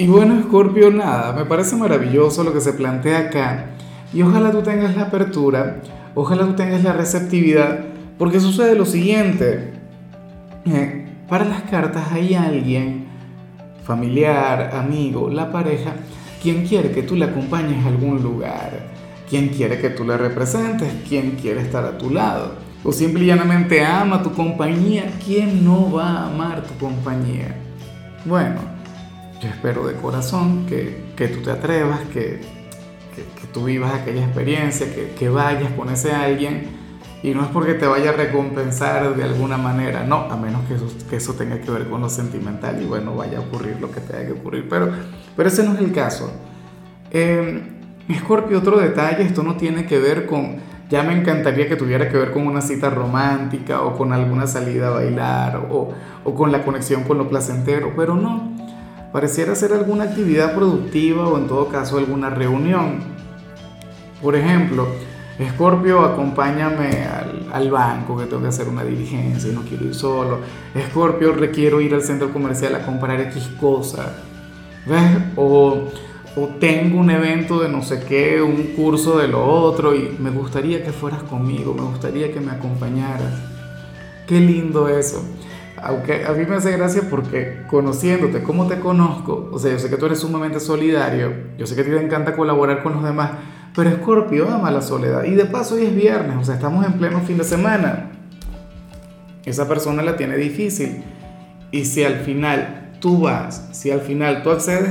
Y bueno, Scorpio, nada, me parece maravilloso lo que se plantea acá. Y ojalá tú tengas la apertura, ojalá tú tengas la receptividad, porque sucede lo siguiente. Eh, para las cartas hay alguien, familiar, amigo, la pareja, quien quiere que tú le acompañes a algún lugar, quien quiere que tú le representes, quien quiere estar a tu lado, o simple y llanamente ama tu compañía, ¿quién no va a amar tu compañía? Bueno, yo espero de corazón que, que tú te atrevas, que, que, tú vivas aquella experiencia, que, que vayas con ese alguien. Y no es porque te vaya a recompensar de alguna manera, no, a menos que eso, que eso tenga que ver con lo sentimental y bueno, vaya a ocurrir lo que tenga que ocurrir, pero, pero ese no es el caso. Eh, Scorpio, otro detalle, esto no tiene que ver con, ya me encantaría que tuviera que ver con una cita romántica o con alguna salida a bailar o, o con la conexión con lo placentero, pero no pareciera ser alguna actividad productiva o en todo caso alguna reunión. Por ejemplo, Escorpio, acompáñame al, al, banco que tengo que hacer una diligencia y no quiero ir solo. Escorpio, requiero ir al centro comercial a comprar X cosa. ¿Ves? O, o tengo un evento de no sé qué, un curso de lo otro y me gustaría que fueras conmigo, me gustaría que me acompañaras. Qué lindo eso aunque a mí me hace gracia porque conociéndote, como te conozco, o sea, yo sé que tú eres sumamente solidario, yo sé que te encanta colaborar con los demás, pero Scorpio ama la soledad. Y de paso hoy es viernes, o sea, estamos en pleno fin de semana. Esa persona la tiene difícil. Y si al final tú vas, si al final tú accedes,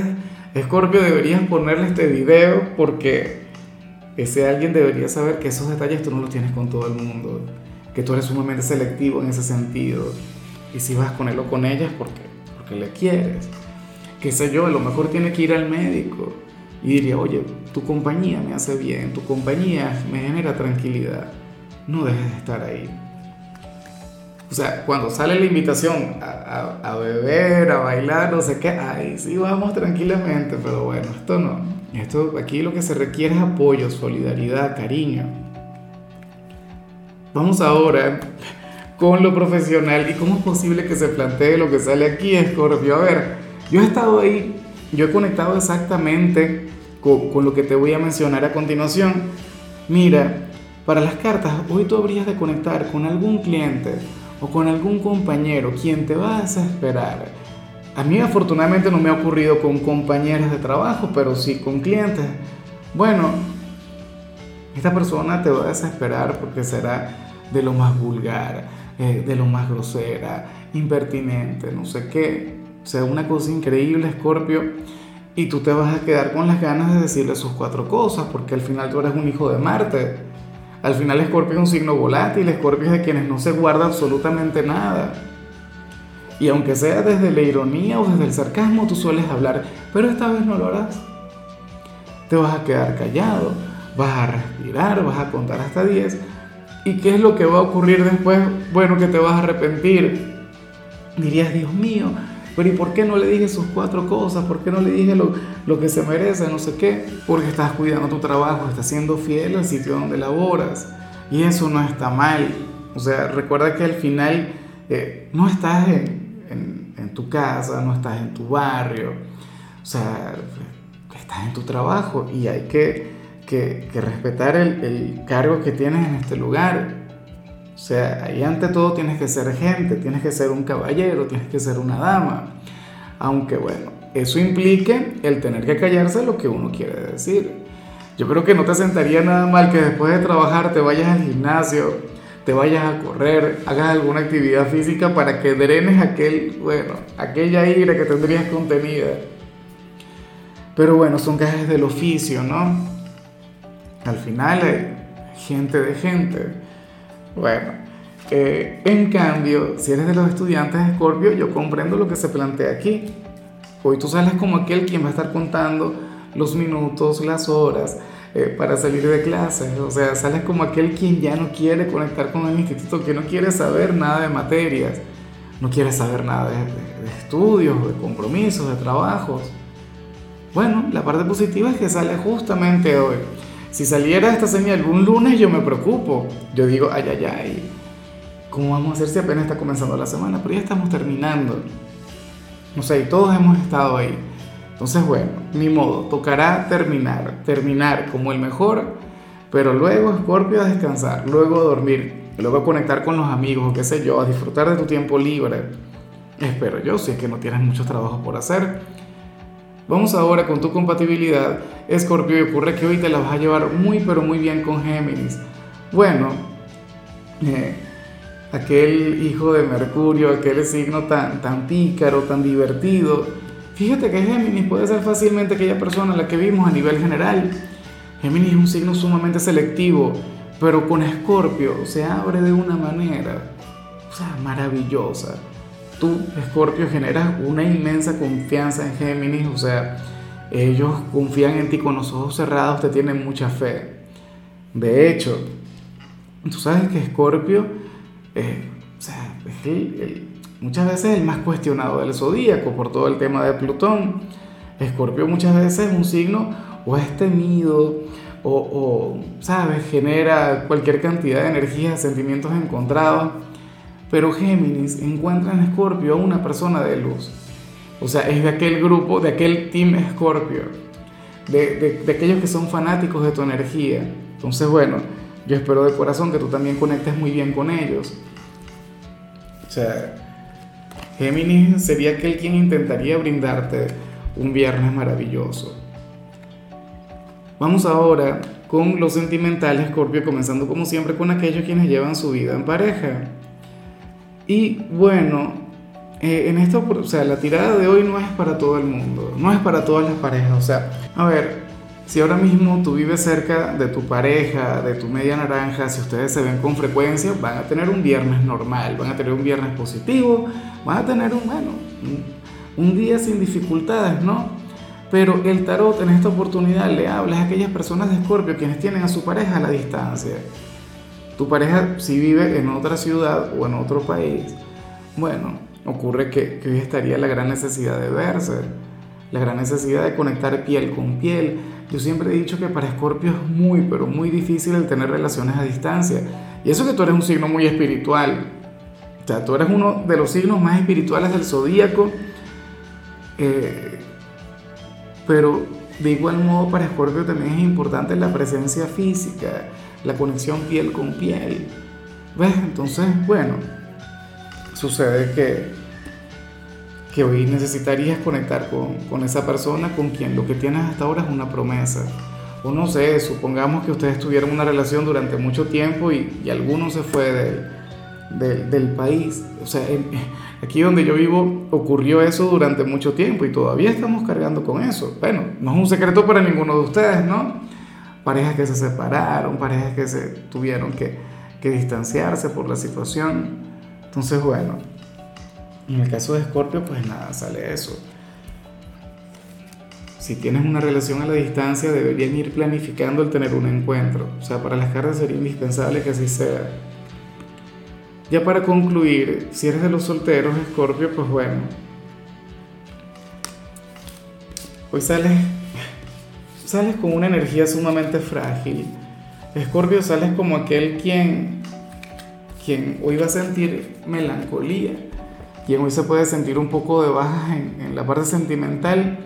Scorpio deberías ponerle este video porque ese alguien debería saber que esos detalles tú no los tienes con todo el mundo, que tú eres sumamente selectivo en ese sentido y si vas con él o con ella es porque, porque le quieres. Qué sé yo, a lo mejor tiene que ir al médico y diría, oye, tu compañía me hace bien, tu compañía me genera tranquilidad. No dejes de estar ahí. O sea, cuando sale la invitación a, a, a, beber, a bailar, no sé qué, ahí sí vamos tranquilamente, pero bueno, esto no. Esto, aquí lo que se requiere es apoyo, solidaridad, cariño. Vamos ahora con lo profesional y cómo es posible que se plantee lo que sale aquí, Scorpio. A ver, yo he estado ahí, yo he conectado exactamente con, lo que te voy a mencionar a continuación. Mira, para las cartas, hoy tú habrías de conectar con algún cliente o con algún compañero quien te va a desesperar. A mí afortunadamente no me ha ocurrido con compañeros de trabajo, pero sí con clientes. Bueno, esta persona te va a desesperar porque será de lo más vulgar, eh, de lo más grosera, impertinente, no sé qué. Sea, una cosa increíble, Scorpio. Y tú te vas a quedar con las ganas de decirle sus cuatro cosas, porque al final tú eres un hijo de Marte. Al final Scorpio es un signo volátil, Scorpio es de quienes no se guarda absolutamente nada. Y aunque sea desde la ironía o desde el sarcasmo, tú sueles hablar, pero esta vez no lo harás. Te vas a quedar callado, vas a respirar, vas a contar hasta 10 ¿Y qué es lo que va a ocurrir después? Bueno, que te vas a arrepentir. Dirías, Dios mío, pero ¿y por qué no le dije sus cuatro cosas? ¿Por qué no le dije lo, que se merece? No sé qué. Porque estás cuidando tu trabajo, estás siendo fiel al sitio donde laboras. Y eso no está mal. O sea, recuerda que al final eh, no estás en, en tu casa, no estás en tu barrio. O sea, estás en tu trabajo y hay que que, que respetar el, el, cargo que tienes en este lugar. O sea, ahí ante todo tienes que ser gente, tienes que ser un caballero, tienes que ser una dama. Aunque bueno, eso implique el tener que callarse lo que uno quiere decir. Yo creo que no te sentaría nada mal que después de trabajar te vayas al gimnasio, te vayas a correr, hagas alguna actividad física para que drenes aquel, bueno, aquella ira que tendrías contenida. Pero bueno, son gajes del oficio, ¿no? Al final gente de gente. Bueno, eh, en cambio, si eres de los estudiantes de Scorpio, yo comprendo lo que se plantea aquí. Hoy tú sales como aquel quien va a estar contando los minutos, las horas, eh, para salir de clases, o sea, sales como aquel quien ya no quiere conectar con el instituto, que no quiere saber nada de materias, no quiere saber nada de, de estudios, de compromisos, de trabajos. Bueno, la parte positiva es que sale justamente hoy. Si saliera esta señal un lunes yo me preocupo. Yo digo, ay, ay, ay, ¿cómo vamos a hacer si apenas está comenzando la semana? Pero ya estamos terminando. No sé, y todos hemos estado ahí. Entonces, bueno, ni modo, tocará terminar, terminar como el mejor, pero luego, Scorpio, a descansar, luego a dormir, luego a conectar con los amigos, qué sé yo, a disfrutar de tu tiempo libre. Espero yo, si es que no tienes muchos trabajos por hacer. Vamos ahora con tu compatibilidad, Escorpio, y ocurre que hoy te la vas a llevar muy pero muy bien con Géminis. Bueno, eh, aquel hijo de Mercurio, aquel signo tan, tan pícaro, tan divertido. Fíjate que Géminis puede ser fácilmente aquella persona a la que vimos a nivel general. Géminis es un signo sumamente selectivo, pero con Escorpio se abre de una manera, maravillosa tú, Escorpio, generas una inmensa confianza en Géminis, o sea, ellos confían en ti con los ojos cerrados, te tienen mucha fe. De hecho, tú sabes que Escorpio, eh, o sea, es muchas veces el más cuestionado del zodíaco por todo el tema de Plutón. Escorpio muchas veces es un signo o es temido o, o, ¿sabes?, genera cualquier cantidad de energía, sentimientos encontrados. Pero Géminis encuentra en Escorpio a una persona de luz. O sea, es de aquel grupo, de aquel team Escorpio, de, aquellos que son fanáticos de tu energía. Entonces, bueno, yo espero de corazón que tú también conectes muy bien con ellos. O sea, Géminis sería aquel quien intentaría brindarte un viernes maravilloso. Vamos ahora con los sentimentales, Escorpio, comenzando como siempre con aquellos quienes llevan su vida en pareja. Y bueno, eh, en esto, o sea, la tirada de hoy no es para todo el mundo, no es para todas las parejas. O sea, a ver, si ahora mismo tú vives cerca de tu pareja, de tu media naranja, si ustedes se ven con frecuencia, van a tener un viernes normal, van a tener un viernes positivo, van a tener un, bueno, un, día sin dificultades, ¿no? Pero el tarot en esta oportunidad le habla a aquellas personas de Escorpio quienes tienen a su pareja a la distancia tu pareja si vive en otra ciudad o en otro país, bueno, ocurre que, que hoy estaría la gran necesidad de verse, la gran necesidad de conectar piel con piel. Yo siempre he dicho que para Escorpio es muy, pero muy difícil el tener relaciones a distancia. Y eso que tú eres un signo muy espiritual. O sea, tú eres uno de los signos más espirituales del zodíaco. Eh, pero de igual modo para Escorpio también es importante la presencia física la conexión piel con piel. ¿Ves? Entonces, bueno, sucede que, que hoy necesitarías conectar con, con, esa persona con quien lo que tienes hasta ahora es una promesa. O no sé, supongamos que ustedes tuvieron una relación durante mucho tiempo y, y alguno se fue del, del país. O sea, aquí donde yo vivo ocurrió eso durante mucho tiempo y todavía estamos cargando con eso. Bueno, no es un secreto para ninguno de ustedes, ¿no? Parejas que se separaron, parejas que se tuvieron que, que distanciarse por la situación. Entonces, bueno, en el caso de Scorpio, pues nada, sale eso. Si tienes una relación a la distancia, deberían ir planificando el tener un encuentro. O sea, para las cartas sería indispensable que así sea. Ya para concluir, si eres de los solteros, Scorpio, pues bueno. Hoy sales sales con una energía sumamente frágil. Escorpio, sales como aquel quien, quien hoy va a sentir melancolía, quien hoy se puede sentir un poco de baja en, en la parte sentimental.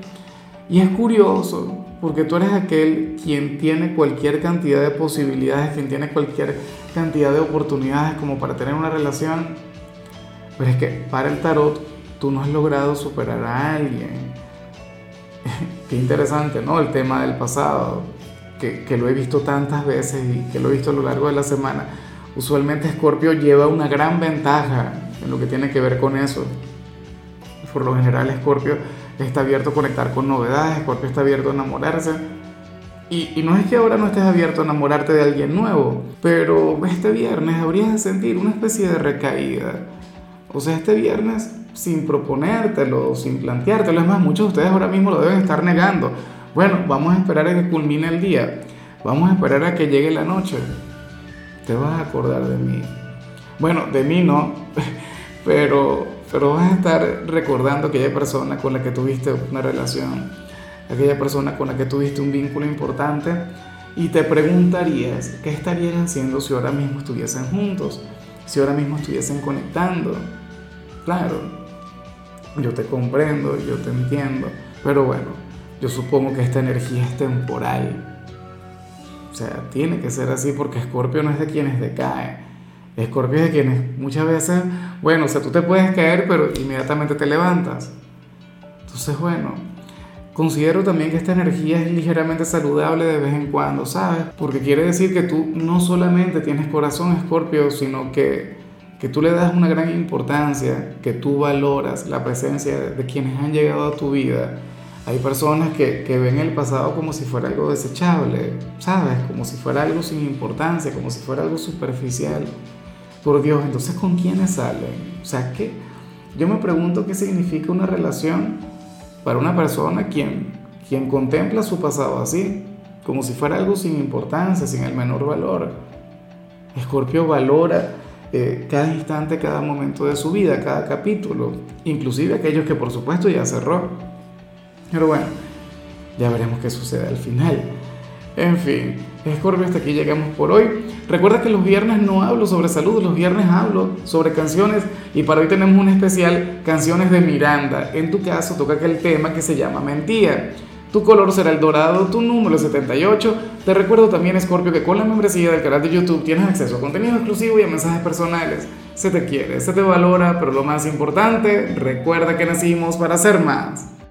Y es curioso, porque tú eres aquel quien tiene cualquier cantidad de posibilidades, quien tiene cualquier cantidad de oportunidades como para tener una relación. Pero es que para el tarot tú no has logrado superar a alguien Qué interesante, ¿no? El tema del pasado, que, que, lo he visto tantas veces y que lo he visto a lo largo de la semana. Usualmente Scorpio lleva una gran ventaja en lo que tiene que ver con eso. Por lo general Scorpio está abierto a conectar con novedades, Scorpio está abierto a enamorarse. Y, y, no es que ahora no estés abierto a enamorarte de alguien nuevo, pero este viernes habrías de sentir una especie de recaída. O sea, este viernes sin proponértelo, sin planteártelo. Es más, muchos de ustedes ahora mismo lo deben estar negando. Bueno, vamos a esperar a que culmine el día. Vamos a esperar a que llegue la noche. Te vas a acordar de mí. Bueno, de mí no, pero, pero vas a estar recordando aquella persona con la que tuviste una relación, aquella persona con la que tuviste un vínculo importante y te preguntarías qué estarían haciendo si ahora mismo estuviesen juntos, si ahora mismo estuviesen conectando. Claro, yo te comprendo, yo te entiendo, pero bueno, yo supongo que esta energía es temporal. O sea, tiene que ser así porque Escorpio no es de quienes decae. Escorpio es de quienes muchas veces, bueno, o sea, tú te puedes caer, pero inmediatamente te levantas. Entonces, bueno, considero también que esta energía es ligeramente saludable de vez en cuando, ¿sabes? Porque quiere decir que tú no solamente tienes corazón, Escorpio, sino que, que tú le das una gran importancia, que tú valoras la presencia de quienes han llegado a tu vida hay personas que, que, ven el pasado como si fuera algo desechable, ¿sabes? Como si fuera algo sin importancia, como si fuera algo superficial. Por Dios, entonces ¿con quiénes salen? O sea, ¿qué? Yo me pregunto qué significa una relación para una persona quien, quien contempla su pasado así, como si fuera algo sin importancia, sin el menor valor. Escorpio valora eh, cada instante, cada momento de su vida, cada capítulo, inclusive aquellos que por supuesto ya cerró. Pero bueno, ya veremos qué sucede al final. En fin, Scorpio, hasta aquí llegamos por hoy. Recuerda que los viernes no hablo sobre salud, los viernes hablo sobre canciones y para hoy tenemos un especial canciones de Miranda. En tu caso toca aquel tema que se llama Mentira. Tu color será el dorado, tu número 78. Te recuerdo también, Scorpio, que con la membresía del canal de YouTube tienes acceso a contenido exclusivo y a mensajes personales. Se te quiere, se te valora, pero lo más importante, recuerda que nacimos para ser más.